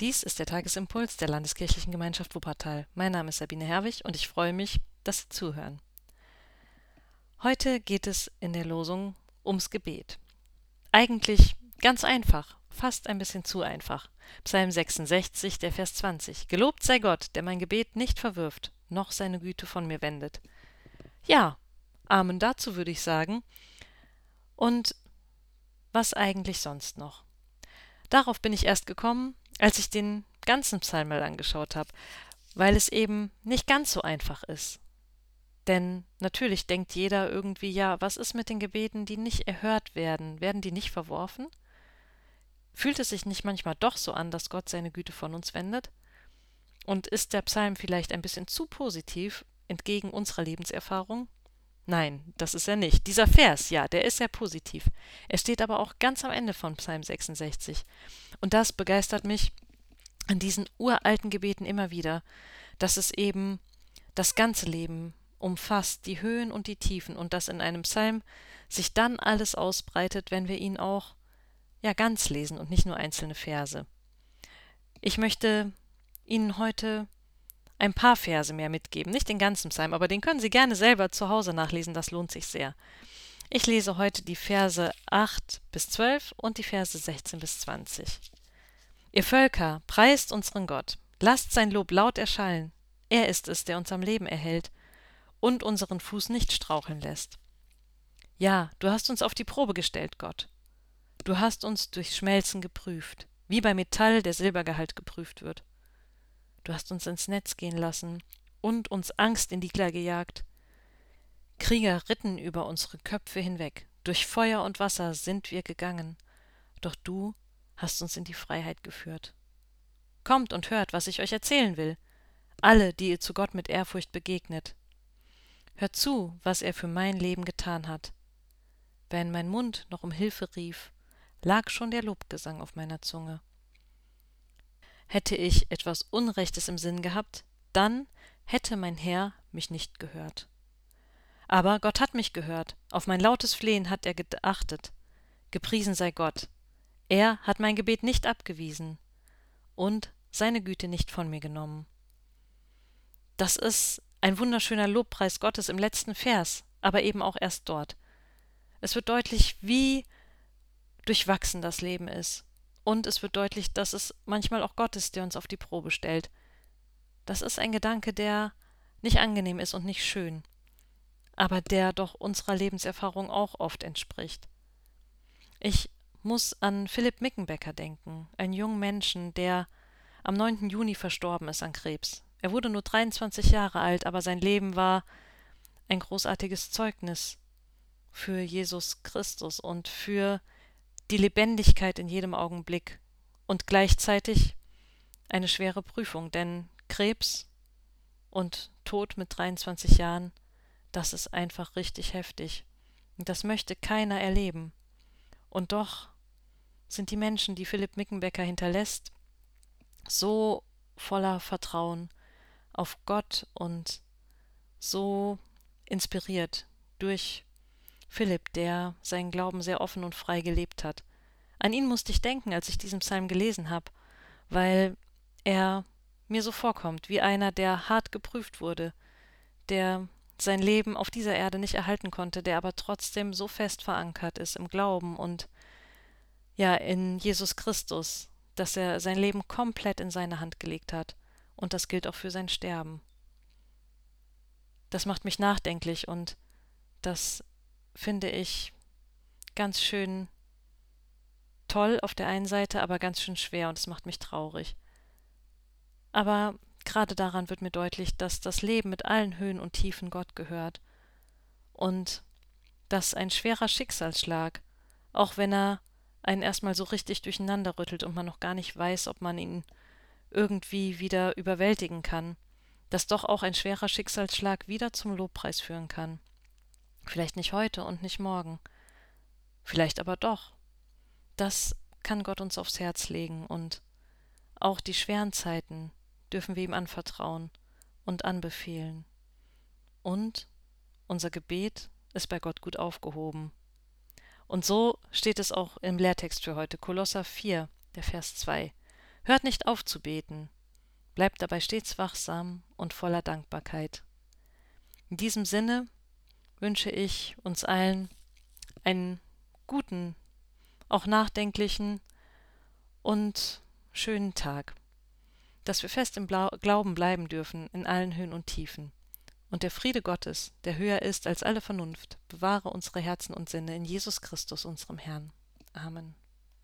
Dies ist der Tagesimpuls der Landeskirchlichen Gemeinschaft Wuppertal. Mein Name ist Sabine Herwig und ich freue mich, dass Sie zuhören. Heute geht es in der Losung ums Gebet. Eigentlich ganz einfach, fast ein bisschen zu einfach. Psalm 66, der Vers 20. Gelobt sei Gott, der mein Gebet nicht verwirft, noch seine Güte von mir wendet. Ja, Amen dazu würde ich sagen. Und was eigentlich sonst noch? Darauf bin ich erst gekommen, als ich den ganzen Psalm mal angeschaut habe, weil es eben nicht ganz so einfach ist. Denn natürlich denkt jeder irgendwie, ja, was ist mit den Gebeten, die nicht erhört werden? Werden die nicht verworfen? Fühlt es sich nicht manchmal doch so an, dass Gott seine Güte von uns wendet? Und ist der Psalm vielleicht ein bisschen zu positiv entgegen unserer Lebenserfahrung? Nein, das ist er nicht. Dieser Vers, ja, der ist sehr positiv. Er steht aber auch ganz am Ende von Psalm 66. Und das begeistert mich an diesen uralten Gebeten immer wieder, dass es eben das ganze Leben umfasst, die Höhen und die Tiefen, und dass in einem Psalm sich dann alles ausbreitet, wenn wir ihn auch ja ganz lesen und nicht nur einzelne Verse. Ich möchte Ihnen heute ein paar Verse mehr mitgeben, nicht den ganzen Psalm, aber den können Sie gerne selber zu Hause nachlesen, das lohnt sich sehr. Ich lese heute die Verse 8 bis 12 und die Verse 16 bis 20. Ihr Völker, preist unseren Gott, lasst sein Lob laut erschallen. Er ist es, der uns am Leben erhält und unseren Fuß nicht straucheln lässt. Ja, du hast uns auf die Probe gestellt, Gott. Du hast uns durch Schmelzen geprüft, wie bei Metall der Silbergehalt geprüft wird. Du hast uns ins Netz gehen lassen und uns Angst in die Klar gejagt. Krieger ritten über unsere Köpfe hinweg, durch Feuer und Wasser sind wir gegangen, doch du hast uns in die Freiheit geführt. Kommt und hört, was ich euch erzählen will, alle, die ihr zu Gott mit Ehrfurcht begegnet. Hört zu, was er für mein Leben getan hat. Wenn mein Mund noch um Hilfe rief, lag schon der Lobgesang auf meiner Zunge. Hätte ich etwas Unrechtes im Sinn gehabt, dann hätte mein Herr mich nicht gehört. Aber Gott hat mich gehört, auf mein lautes Flehen hat er geachtet. Gepriesen sei Gott. Er hat mein Gebet nicht abgewiesen und seine Güte nicht von mir genommen. Das ist ein wunderschöner Lobpreis Gottes im letzten Vers, aber eben auch erst dort. Es wird deutlich, wie durchwachsen das Leben ist. Und es wird deutlich, dass es manchmal auch Gott ist, der uns auf die Probe stellt. Das ist ein Gedanke, der nicht angenehm ist und nicht schön, aber der doch unserer Lebenserfahrung auch oft entspricht. Ich muss an Philipp Mickenbecker denken, einen jungen Menschen, der am 9. Juni verstorben ist an Krebs. Er wurde nur 23 Jahre alt, aber sein Leben war ein großartiges Zeugnis für Jesus Christus und für die Lebendigkeit in jedem Augenblick und gleichzeitig eine schwere Prüfung, denn Krebs und Tod mit 23 Jahren, das ist einfach richtig heftig. Das möchte keiner erleben. Und doch sind die Menschen, die Philipp Mickenbecker hinterlässt, so voller Vertrauen auf Gott und so inspiriert durch Philipp, der seinen Glauben sehr offen und frei gelebt hat. An ihn musste ich denken, als ich diesen Psalm gelesen habe, weil er mir so vorkommt wie einer, der hart geprüft wurde, der sein Leben auf dieser Erde nicht erhalten konnte, der aber trotzdem so fest verankert ist im Glauben und ja in Jesus Christus, dass er sein Leben komplett in seine Hand gelegt hat, und das gilt auch für sein Sterben. Das macht mich nachdenklich und das finde ich ganz schön toll auf der einen Seite, aber ganz schön schwer und es macht mich traurig. Aber gerade daran wird mir deutlich, dass das Leben mit allen Höhen und Tiefen Gott gehört und dass ein schwerer Schicksalsschlag, auch wenn er einen erstmal so richtig durcheinander rüttelt und man noch gar nicht weiß, ob man ihn irgendwie wieder überwältigen kann, dass doch auch ein schwerer Schicksalsschlag wieder zum Lobpreis führen kann. Vielleicht nicht heute und nicht morgen, vielleicht aber doch. Das kann Gott uns aufs Herz legen und auch die schweren Zeiten dürfen wir ihm anvertrauen und anbefehlen. Und unser Gebet ist bei Gott gut aufgehoben. Und so steht es auch im Lehrtext für heute, Kolosser 4, der Vers 2. Hört nicht auf zu beten, bleibt dabei stets wachsam und voller Dankbarkeit. In diesem Sinne wünsche ich uns allen einen guten, auch nachdenklichen und schönen Tag, dass wir fest im Blau Glauben bleiben dürfen in allen Höhen und Tiefen. Und der Friede Gottes, der höher ist als alle Vernunft, bewahre unsere Herzen und Sinne in Jesus Christus, unserem Herrn. Amen.